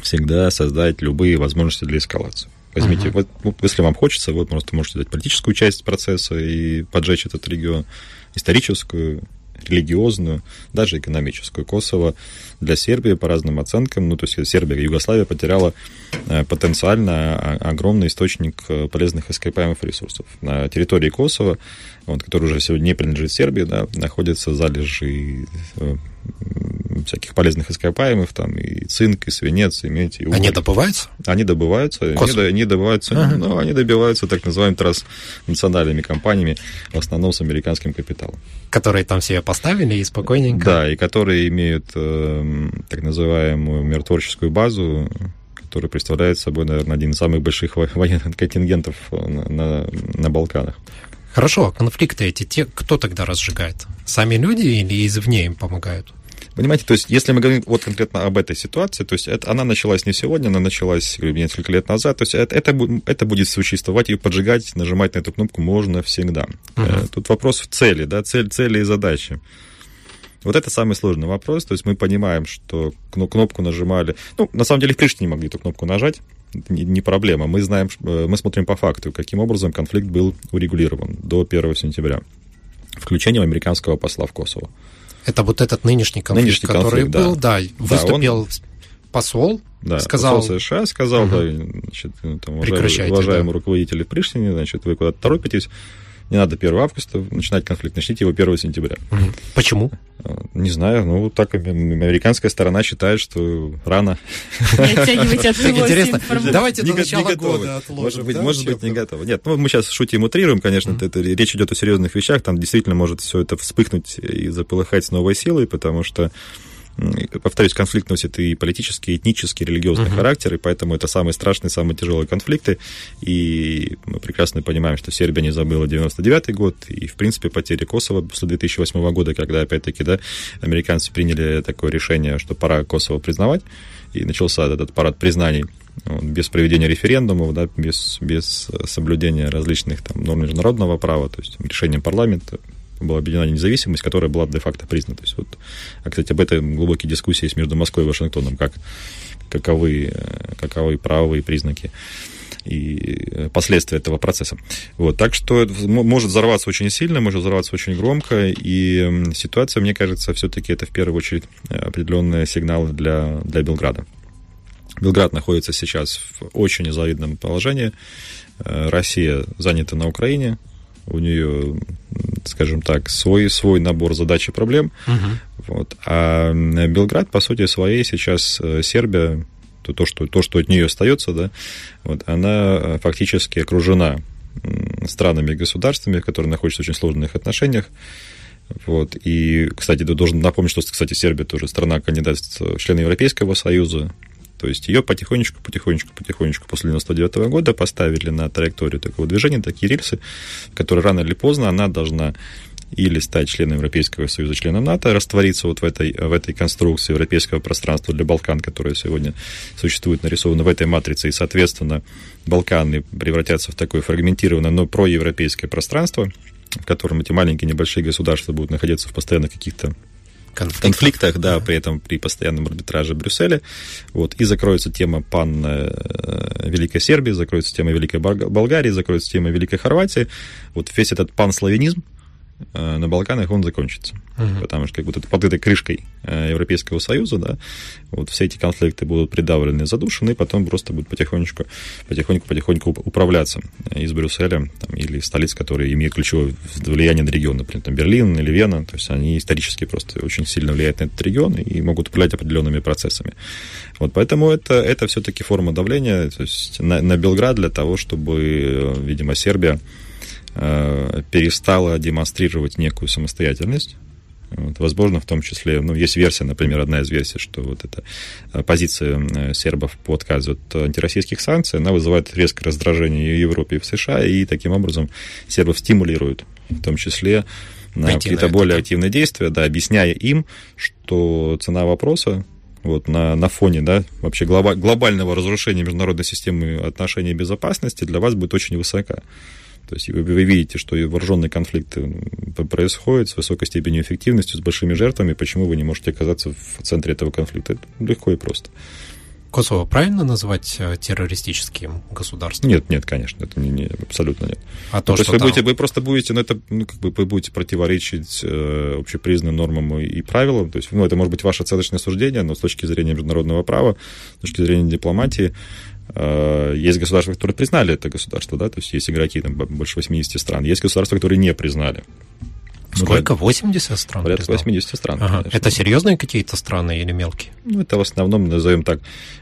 Speaker 2: всегда создать любые возможности для эскалации. Возьмите, uh-huh. вот, если вам хочется, вот просто можете дать политическую часть процесса и поджечь этот регион, историческую, религиозную, даже экономическую. Косово для Сербии по разным оценкам, ну, то есть Сербия, Югославия потеряла э, потенциально огромный источник э, полезных ископаемых ресурсов. На территории Косово, вот, который уже сегодня не принадлежит Сербии, да, находятся залежи э, всяких полезных ископаемых, там и цинк, и свинец, и медь, и уголь.
Speaker 1: Они добываются?
Speaker 2: Они добываются, они, они добываются, ага. ну, они добиваются так называемыми транснациональными компаниями, в основном с американским капиталом.
Speaker 1: Которые там себе поставили и спокойненько.
Speaker 2: Да, и которые имеют э, так называемую миротворческую базу, который представляет собой, наверное, один из самых больших военных контингентов на, на, на Балканах.
Speaker 1: Хорошо, а конфликты эти, те, кто тогда разжигает? Сами люди или извне им помогают?
Speaker 2: Понимаете, то есть, если мы говорим вот конкретно об этой ситуации, то есть это, она началась не сегодня, она началась говорю, несколько лет назад, то есть это, это, это будет существовать, и поджигать, нажимать на эту кнопку можно всегда. Uh-huh. Тут вопрос в цели, да, цель, цели и задачи. Вот это самый сложный вопрос, то есть мы понимаем, что кнопку нажимали, ну, на самом деле в Пришне не могли эту кнопку нажать, это не, проблема. Мы знаем, э, мы смотрим по факту, каким образом конфликт был урегулирован до 1 сентября включением американского посла в Косово.
Speaker 1: Это вот этот нынешний конфликт, нынешний который конфликт, был, да, да выступил он... посол,
Speaker 2: да,
Speaker 1: сказал...
Speaker 2: посол США сказал, угу. да, значит, там, уважаемые, уважаемые да. руководители в Приштине, значит, вы куда-то торопитесь, не надо 1 августа начинать конфликт, начните его 1 сентября.
Speaker 1: Почему?
Speaker 2: А, не знаю, ну так американская сторона считает, что рано.
Speaker 1: Интересно, давайте до начала года
Speaker 2: отложим. Может быть, может быть, не готово. Нет, ну мы сейчас шутим, утрируем, конечно, это, речь идет о серьезных вещах, там действительно может все это вспыхнуть и заполыхать с новой силой, потому что повторюсь, конфликт носит и политический, и этнический, и религиозный uh-huh. характер, и поэтому это самые страшные, самые тяжелые конфликты. И мы прекрасно понимаем, что Сербия не забыла 99 год, и, в принципе, потери Косово после 2008 года, когда, опять-таки, да, американцы приняли такое решение, что пора Косово признавать, и начался этот парад признаний без проведения референдумов, да, без, без соблюдения различных там, норм международного права, то есть решением парламента, была объединена независимость, которая была де-факто признана. То есть вот, а, кстати, об этом глубокие дискуссии есть между Москвой и Вашингтоном, как, каковы, э, каковы правовые признаки и э, последствия этого процесса. Вот, так что может взорваться очень сильно, может взорваться очень громко, и ситуация, мне кажется, все-таки это в первую очередь определенные сигналы для, для Белграда. Белград находится сейчас в очень завидном положении. Э, Россия занята на Украине, у нее, скажем так, свой, свой набор задач и проблем. Uh-huh. Вот. А Белград, по сути своей, сейчас э, Сербия, то, то, что, то, что от нее остается, да, вот, она э, фактически окружена странами и государствами, которые находятся в очень сложных отношениях. Вот. И, кстати, должен напомнить, что, кстати, Сербия тоже страна-кандидат в члены Европейского Союза. То есть ее потихонечку, потихонечку, потихонечку после 99 -го года поставили на траекторию такого движения, такие рельсы, которые рано или поздно она должна или стать членом Европейского Союза, членом НАТО, раствориться вот в этой, в этой конструкции европейского пространства для Балкан, которое сегодня существует, нарисовано в этой матрице, и, соответственно, Балканы превратятся в такое фрагментированное, но проевропейское пространство, в котором эти маленькие небольшие государства будут находиться в постоянных каких-то конфликтах, конфликтах да, при этом при постоянном арбитраже Брюсселя. Вот, и закроется тема пан э, Великой Сербии, закроется тема Великой Болгарии, закроется тема Великой Хорватии. Вот весь этот панславянизм, Э, на Балканах он закончится. Uh-huh. Потому что как будто под этой крышкой э, Европейского Союза, да, вот все эти конфликты будут придавлены, задушены, и потом просто будут потихонечку, потихоньку, потихоньку управляться из Брюсселя там, или столиц, которые имеют ключевое влияние на регион, например, там, Берлин или Вена, то есть они исторически просто очень сильно влияют на этот регион и могут управлять определенными процессами. Вот поэтому это, это все-таки форма давления то есть на, на Белград для того, чтобы, э, видимо, Сербия Э, перестала демонстрировать некую самостоятельность. Вот, возможно, в том числе, ну, есть версия, например, одна из версий, что вот эта э, позиция э, сербов по отказу от антироссийских санкций, она вызывает резкое раздражение и в Европе, и в США, и таким образом сербов стимулирует, в том числе на какие-то более активные действия, да, объясняя им, что цена вопроса вот, на, на фоне да, вообще глоба, глобального разрушения международной системы отношений безопасности для вас будет очень высока. То есть вы, вы видите, что вооруженные конфликты происходят с высокой степенью эффективности, с большими жертвами. Почему вы не можете оказаться в центре этого конфликта? Это легко и просто.
Speaker 1: Косово правильно называть э, террористическим государством?
Speaker 2: Нет, нет, конечно, это не, не, абсолютно нет.
Speaker 1: А то,
Speaker 2: ну, то
Speaker 1: что
Speaker 2: есть вы,
Speaker 1: там...
Speaker 2: будете, вы просто будете, ну, это, ну, как бы вы будете противоречить э, общепризнанным нормам и, и правилам. То есть, ну, это может быть ваше оценочное суждение, но с точки зрения международного права, с точки зрения дипломатии, есть государства, которые признали это государство, да, то есть есть игроки, там больше 80 стран. Есть государства, которые не признали.
Speaker 1: Сколько? 80 стран?
Speaker 2: Порядка 80 стран.
Speaker 1: Ага. Это серьезные какие-то страны или мелкие?
Speaker 2: Ну, это в основном, назовем так,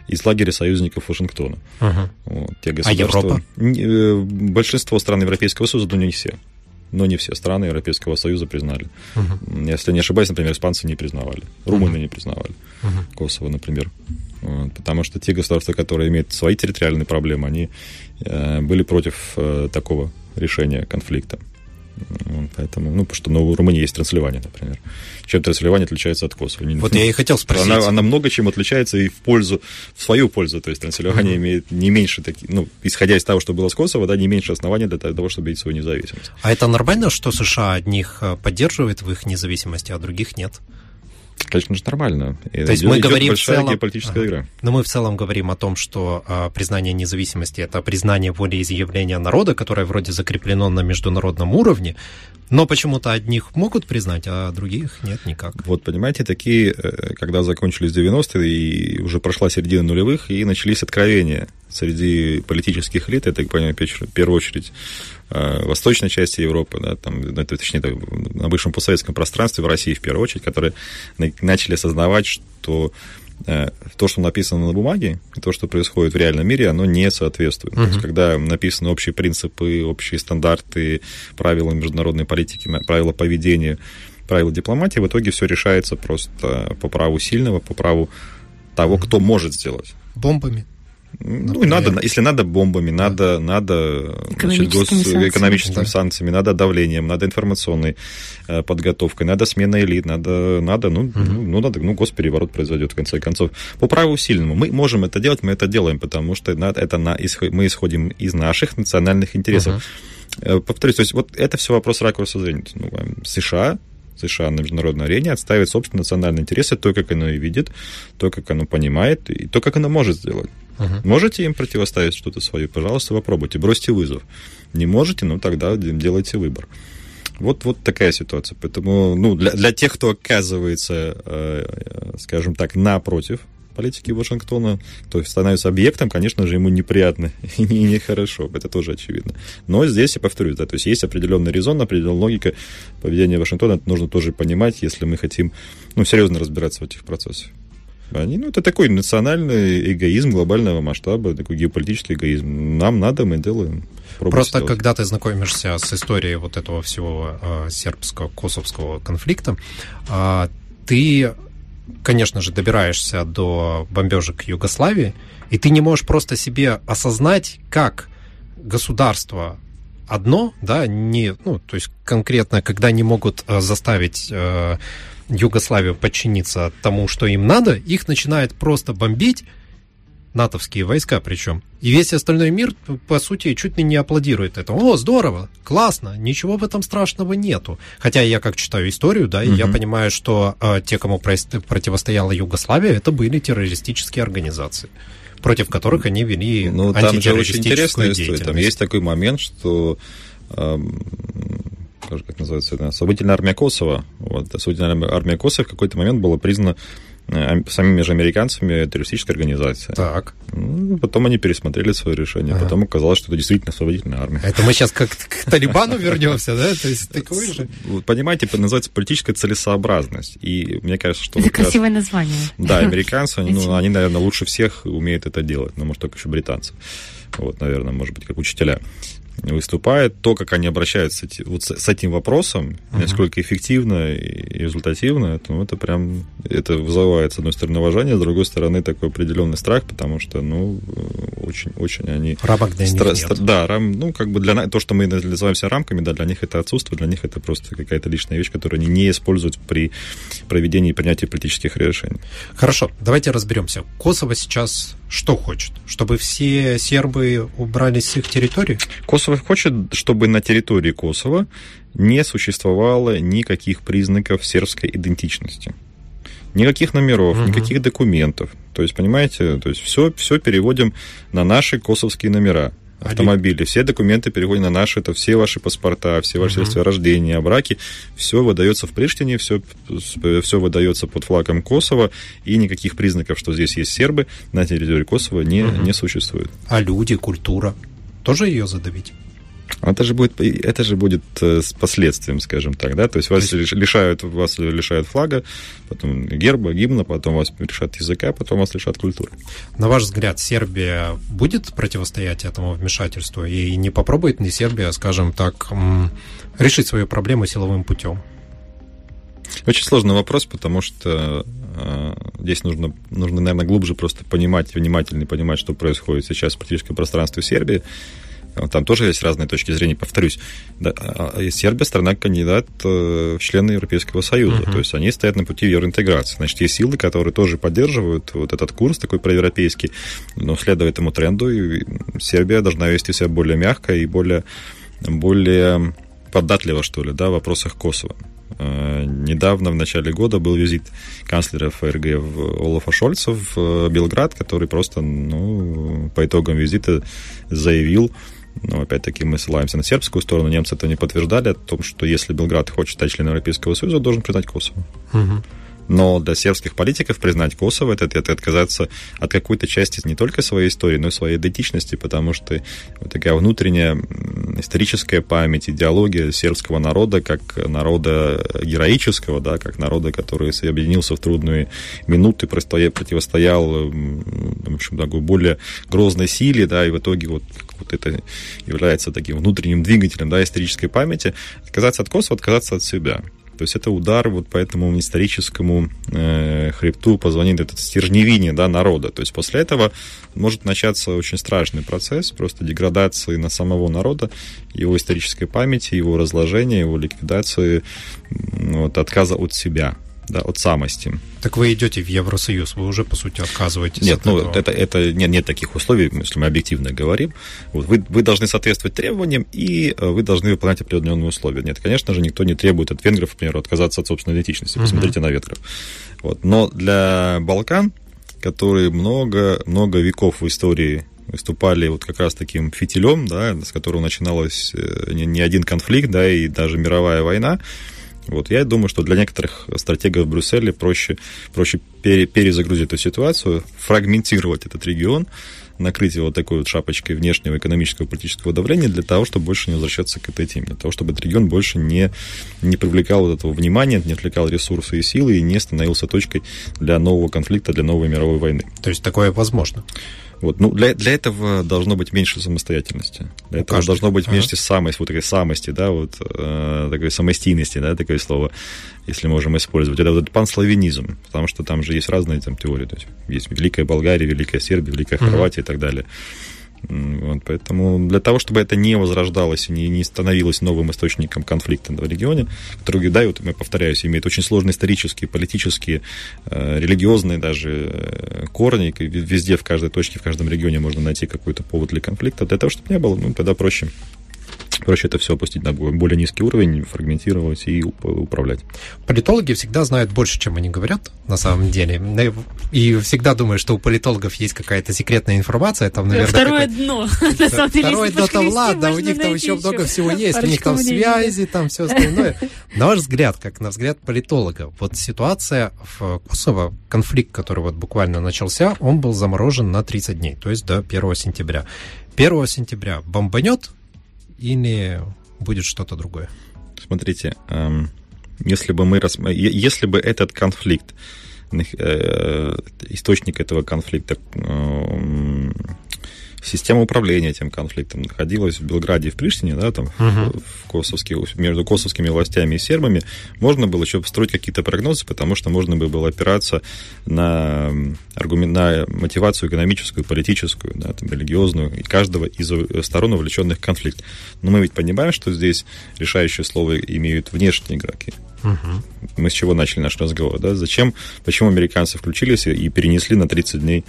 Speaker 2: из лагеря союзников Вашингтона.
Speaker 1: Ага.
Speaker 2: Вот, те
Speaker 1: а Европа?
Speaker 2: Э, большинство стран Европейского Союза, но не все. Но не все страны Европейского Союза признали. Угу. Если не ошибаюсь, например, испанцы не признавали, румыны угу. не признавали, угу. Косово, например. Потому что те государства, которые имеют свои территориальные проблемы, они э, были против э, такого решения конфликта. Поэтому, ну, потому что ну, в Румынии есть Трансильвания, например. Чем Трансильвания отличается от Косово?
Speaker 1: Вот я и хотел спросить.
Speaker 2: Она, она много чем отличается и в пользу, в свою пользу. То есть Трансильвания mm-hmm. имеет не меньше таких, ну, исходя из того, что было с Косово, да, не меньше оснований для того, чтобы иметь свою независимость.
Speaker 1: А это нормально, что США одних э, поддерживает в их независимости, а других нет?
Speaker 2: Конечно же, нормально.
Speaker 1: То есть мы говорим
Speaker 2: большая
Speaker 1: в целом...
Speaker 2: геополитическая ага. игра.
Speaker 1: Но мы в целом говорим о том, что а, признание независимости – это признание волеизъявления народа, которое вроде закреплено на международном уровне, но почему-то одних могут признать, а других нет никак.
Speaker 2: Вот, понимаете, такие, э, когда закончились 90-е, и уже прошла середина нулевых, и начались откровения среди политических элит, это, так понимаю, в первую очередь восточной части Европы, да, там, ну, точнее, на бывшем постсоветском пространстве, в России в первую очередь, которые начали осознавать, что э, то, что написано на бумаге, и то, что происходит в реальном мире, оно не соответствует. Uh-huh. То есть, когда написаны общие принципы, общие стандарты, правила международной политики, правила поведения, правила дипломатии, в итоге все решается просто по праву сильного, по праву того, кто может сделать.
Speaker 1: Бомбами.
Speaker 2: Ну, и надо, если надо бомбами, надо, надо
Speaker 3: экономическими, значит, гос, санкциями,
Speaker 2: экономическими да. санкциями, надо давлением, надо информационной э, подготовкой, надо смена элит, надо, надо ну, угу. ну, надо, ну, госпереворот произойдет в конце концов. По праву сильному мы можем это делать, мы это делаем, потому что это на, мы исходим из наших национальных интересов. Угу. Повторюсь, то есть вот это все вопрос ракурса зрения. Ну, США США на международной арене отставить собственные национальные интересы, то, как оно и видит, то, как оно понимает, и то, как оно может сделать. Uh-huh. Можете им противоставить что-то свое? Пожалуйста, попробуйте, бросьте вызов. Не можете, ну тогда делайте выбор. Вот, вот такая ситуация. Поэтому ну, для, для тех, кто оказывается, э, скажем так, напротив политики Вашингтона, то есть становится объектом, конечно же, ему неприятно и нехорошо, это тоже очевидно. Но здесь, я повторюсь, да, то есть есть определенный резон, определенная логика поведения Вашингтона, это нужно тоже понимать, если мы хотим ну, серьезно разбираться в этих процессах. Они, ну, это такой национальный эгоизм глобального масштаба, такой геополитический эгоизм. Нам надо, мы делаем.
Speaker 1: Просто сделать. когда ты знакомишься с историей вот этого всего э, сербско-косовского конфликта, э, ты, конечно же, добираешься до бомбежек Югославии, и ты не можешь просто себе осознать, как государство одно, да, не, ну, то есть конкретно, когда не могут э, заставить э, Югославию подчиниться тому, что им надо, их начинает просто бомбить, натовские войска причем. И весь остальной мир, по сути, чуть ли не аплодирует этому. О, здорово, классно, ничего в этом страшного нету. Хотя я как читаю историю, да, и угу. я понимаю, что э, те, кому противостояла Югославия, это были террористические организации против которых они вели
Speaker 2: ну, там же очень интересная история. Там есть такой момент, что эм, как называется, это, освободительная армия Косово. Вот, освободительная армия Косово в какой-то момент была признана э, самими же американцами террористической организацией.
Speaker 1: Так.
Speaker 2: Ну, потом они пересмотрели свое решение. Ага. Потом оказалось, что это действительно освободительная армия.
Speaker 1: Это мы сейчас как к Талибану вернемся, да? То есть такой же.
Speaker 2: Понимаете, это называется политическая целесообразность. И мне кажется, что...
Speaker 3: Это красивое название.
Speaker 2: Да, американцы, ну, они, наверное, лучше всех умеют это делать. Ну, может, только еще британцы. Вот, наверное, может быть, как учителя выступает, то, как они обращаются вот с этим вопросом, uh-huh. насколько эффективно и результативно, это, ну, это прям, это вызывает, с одной стороны, уважение, с другой стороны, такой определенный страх, потому что, ну, очень-очень они...
Speaker 1: Рамок для стра- них
Speaker 2: нет. Да, рам, ну, как бы для то, что мы называемся рамками, да, для них это отсутствует, для них это просто какая-то личная вещь, которую они не используют при проведении и принятии политических решений.
Speaker 1: Хорошо, давайте разберемся. Косово сейчас что хочет? Чтобы все сербы убрались с их территории?
Speaker 2: Косово хочет, чтобы на территории Косово не существовало никаких признаков сербской идентичности. Никаких номеров, угу. никаких документов. То есть, понимаете, то есть все, все переводим на наши косовские номера автомобили. Все документы переходят на наши, это все ваши паспорта, все ваши свидетельства uh-huh. рождения, браки. Все выдается в Приштине, все, все выдается под флагом Косово, и никаких признаков, что здесь есть сербы, на территории Косово не, uh-huh. не существует.
Speaker 1: А люди, культура, тоже ее задавить?
Speaker 2: Это же будет, это же будет э, с последствием, скажем так, да, то есть вас лишают, вас лишают флага, потом герба, гимна, потом вас лишат языка, потом вас лишат культуры.
Speaker 1: На ваш взгляд, Сербия будет противостоять этому вмешательству и не попробует ли Сербия, скажем так, решить свою проблему силовым путем?
Speaker 2: Очень сложный вопрос, потому что э, здесь нужно, нужно, наверное, глубже просто понимать, внимательно понимать, что происходит сейчас в политическом пространстве Сербии. Там тоже есть разные точки зрения. Повторюсь, да, а, а, Сербия страна-кандидат э, в члены Европейского Союза. Uh-huh. То есть они стоят на пути евроинтеграции. Значит, есть силы, которые тоже поддерживают вот этот курс такой проевропейский, но следуя этому тренду, Сербия должна вести себя более мягко и более, более податливо, что ли, да, в вопросах Косово. Э, недавно, в начале года, был визит канцлера ФРГ Олафа Шольца в э, Белград, который просто, ну, по итогам визита заявил, но опять-таки мы ссылаемся на сербскую сторону, немцы это не подтверждали, о том, что если Белград хочет стать членом Европейского Союза, должен признать Косово. Угу. Но для сербских политиков признать Косово это, это отказаться от какой-то части не только своей истории, но и своей идентичности, потому что вот такая внутренняя историческая память, идеология сербского народа как народа героического, да, как народа, который объединился в трудные минуты, противостоял в общем, такой более грозной силе, да, и в итоге вот вот это является таким внутренним двигателем да, исторической памяти, отказаться от Косово, отказаться от себя. То есть это удар вот по этому историческому э, хребту позвонит этот стержневине да, народа. То есть после этого может начаться очень страшный процесс просто деградации на самого народа, его исторической памяти, его разложения, его ликвидации, вот, отказа от себя да, от самости.
Speaker 1: Так вы идете в Евросоюз, вы уже, по сути, отказываетесь
Speaker 2: Нет, от ну, этого. это, это нет, нет таких условий, если мы объективно говорим. Вот, вы, вы должны соответствовать требованиям, и э, вы должны выполнять определенные условия. Нет, конечно же, никто не требует от венгров, например, отказаться от собственной идентичности. Посмотрите uh-huh. на венгров. Вот. Но для Балкан, которые много, много веков в истории выступали вот как раз таким фитилем, да, с которого начиналась э, не, не один конфликт, да, и даже мировая война, вот, я думаю, что для некоторых стратегов Брюсселе проще, проще пере, перезагрузить эту ситуацию, фрагментировать этот регион, накрыть его такой вот шапочкой внешнего экономического и политического давления для того, чтобы больше не возвращаться к этой теме, для того, чтобы этот регион больше не, не привлекал вот этого внимания, не отвлекал ресурсы и силы и не становился точкой для нового конфликта, для новой мировой войны.
Speaker 1: То есть такое возможно?
Speaker 2: Вот, ну, для, для этого должно быть меньше самостоятельности. Для этого Каждый. должно быть ага. меньше самости, вот такой самости, да, вот э, такой самостийности, да, такое слово, если можем использовать. Это вот панславянизм, потому что там же есть разные там теории. То есть есть Великая Болгария, Великая Сербия, Великая Хорватия ага. и так далее. Вот, поэтому для того, чтобы это не возрождалось и не, не становилось новым источником конфликта в регионе, который, да, вот, я повторяюсь, имеет очень сложные исторические, политические, э, религиозные даже э, корни, везде, в каждой точке, в каждом регионе можно найти какой-то повод для конфликта. Для того, чтобы не было, ну, тогда проще Проще это все опустить на более низкий уровень, фрагментировать и управлять.
Speaker 1: Политологи всегда знают больше, чем они говорят, на самом деле. И всегда думают, что у политологов есть какая-то секретная информация. Там, наверное,
Speaker 3: Второе дно. На
Speaker 1: самом деле, Второе дно там ладно, у них там еще много всего есть. У них там связи, там все остальное. На ваш взгляд, как на взгляд политолога, вот ситуация в Косово, конфликт, который вот буквально начался, он был заморожен на 30 дней, то есть до 1 сентября. 1 сентября бомбанет, или будет что-то другое?
Speaker 2: Смотрите, эм, если бы мы если бы этот конфликт э, источник этого конфликта эм, система управления этим конфликтом находилась в Белграде и в Приштине, да, там uh-huh. в косовских, между косовскими властями и сербами, можно было еще строить какие-то прогнозы, потому что можно было опираться на, аргумент, на мотивацию экономическую, политическую, да, там, религиозную, и каждого из сторон, увлеченных в конфликт. Но мы ведь понимаем, что здесь решающее слово имеют внешние игроки. Угу. Мы с чего начали наш разговор, да? Зачем, почему американцы включились и перенесли на 30 дней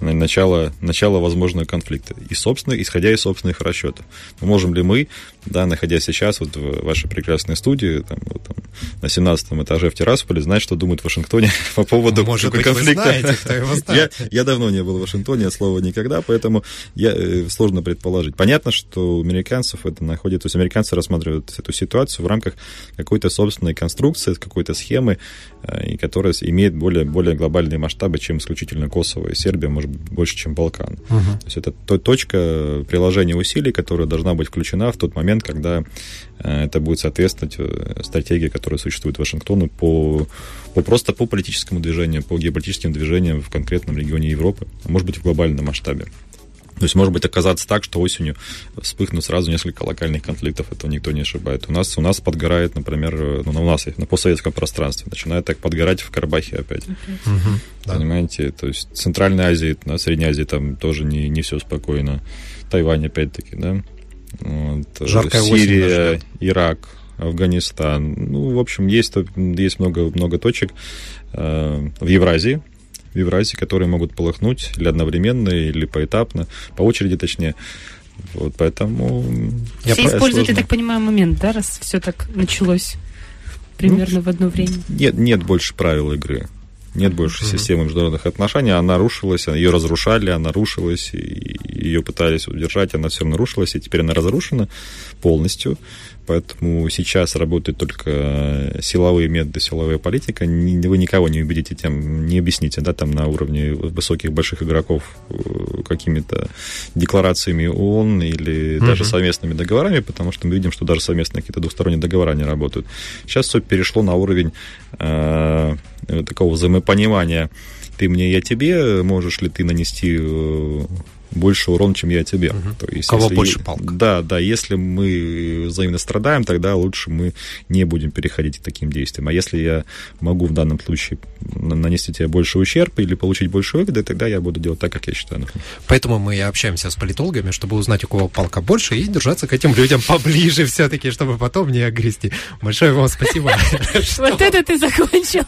Speaker 2: начало, начало возможного конфликта. И, собственно, исходя из собственных расчетов. Но можем ли мы, да, находясь сейчас вот в вашей прекрасной студии, там, вот, там, на 17 этаже в Тирасполе, знать, что думают в Вашингтоне по поводу
Speaker 1: Может быть, конфликта? Вы знаете, кто его
Speaker 2: знает. я, я давно не был в Вашингтоне, от слова никогда, поэтому я, э, сложно предположить. Понятно, что у американцев это находится, то есть американцы рассматривают эту ситуацию в рамках какой-то собственной конструкции, какой-то схемы, э, и которая имеет более, более глобальные масштабы, чем исключительно Косово и Сербия, может быть, больше, чем Балкан. Uh-huh. То есть это то, точка приложения усилий, которая должна быть включена в тот момент, когда э, это будет соответствовать э, стратегии, которая существует в Вашингтону по, по просто по политическому движению, по геополитическим движениям в конкретном регионе Европы, а может быть в глобальном масштабе. То есть может быть оказаться так, что осенью вспыхнут сразу несколько локальных конфликтов, этого никто не ошибает. У нас, у нас подгорает, например, ну, у нас на постсоветском пространстве, начинает так подгорать в Карабахе опять. Угу, Понимаете? Да. То есть в Центральной Азии, на Средней Азии там тоже не, не все спокойно. Тайвань опять-таки, да.
Speaker 1: Вот. Жаркая
Speaker 2: Сирия, Ирак, Афганистан. Ну, в общем, есть, есть много, много точек э, в Евразии, Евразии, которые могут полыхнуть или одновременно, или поэтапно, по очереди точнее. Вот поэтому...
Speaker 3: Все используют, сложно. я так понимаю, момент, да, раз все так началось примерно ну, в одно время?
Speaker 2: Нет, нет больше правил игры. Нет больше mm-hmm. системы международных отношений, она рушилась, ее разрушали, она рушилась, и ее пытались удержать, она все нарушилась, и теперь она разрушена полностью поэтому сейчас работают только силовые методы, силовая политика. Вы никого не убедите тем, не объясните, да, там на уровне высоких больших игроков э, какими-то декларациями ООН или угу. даже совместными договорами, потому что мы видим, что даже совместные какие-то двусторонние договора не работают. Сейчас все перешло на уровень э, такого взаимопонимания ты мне, я тебе, можешь ли ты нанести э, больше урон, чем я тебе.
Speaker 1: Угу. То есть, Кого если, больше палка.
Speaker 2: Да, да, если мы взаимно страдаем, тогда лучше мы не будем переходить к таким действиям. А если я могу в данном случае нанести тебе больше ущерб или получить больше выгоды, тогда я буду делать так, как я считаю нужным.
Speaker 1: Поэтому мы и общаемся с политологами, чтобы узнать, у кого палка больше, и держаться к этим людям поближе все-таки, чтобы потом не огрести. Большое вам спасибо.
Speaker 3: Вот это ты закончил.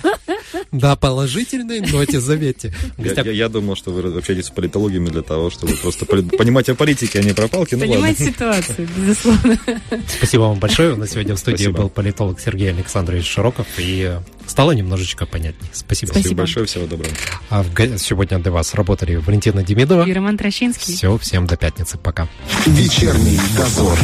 Speaker 1: Да, положительной ноте, заметьте.
Speaker 2: Я думал, что вы общаетесь с политологами для того, чтобы просто понимаете о политике, а не про палки. Ну,
Speaker 3: Понимаете ситуацию, безусловно.
Speaker 1: Спасибо вам большое. У нас сегодня в студии был политолог Сергей Александрович Широков. И стало немножечко понятнее. Спасибо.
Speaker 2: Спасибо большое. Всего доброго.
Speaker 1: А в... сегодня для вас работали Валентина Демидова
Speaker 3: и Роман Трощинский.
Speaker 1: Все, всем до пятницы. Пока.
Speaker 4: Вечерний дозор.